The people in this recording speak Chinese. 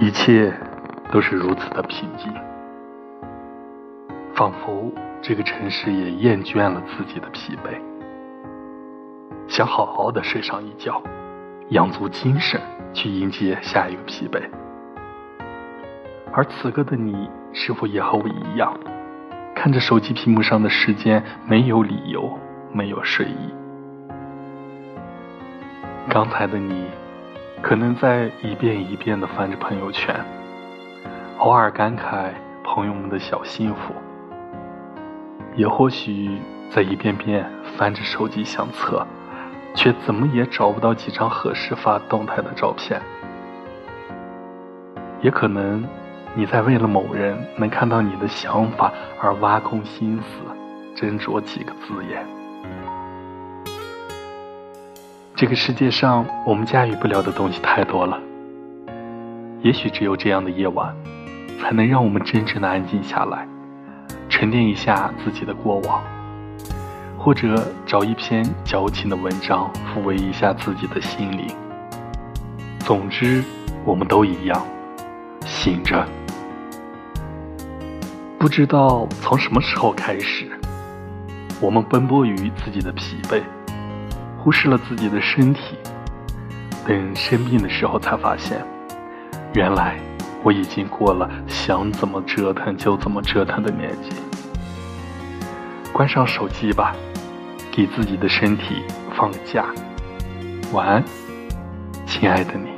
一切都是如此的平静，仿佛这个城市也厌倦了自己的疲惫，想好好的睡上一觉，养足精神去迎接下一个疲惫。而此刻的你，是否也和我一样，看着手机屏幕上的时间，没有理由，没有睡意？刚才的你。可能在一遍一遍的翻着朋友圈，偶尔感慨朋友们的小幸福，也或许在一遍遍翻着手机相册，却怎么也找不到几张合适发动态的照片。也可能你在为了某人能看到你的想法而挖空心思斟酌几个字眼。这个世界上，我们驾驭不了的东西太多了。也许只有这样的夜晚，才能让我们真正的安静下来，沉淀一下自己的过往，或者找一篇矫情的文章抚慰一下自己的心灵。总之，我们都一样，醒着。不知道从什么时候开始，我们奔波于自己的疲惫。忽视了自己的身体，等生病的时候才发现，原来我已经过了想怎么折腾就怎么折腾的年纪。关上手机吧，给自己的身体放个假。晚安，亲爱的你。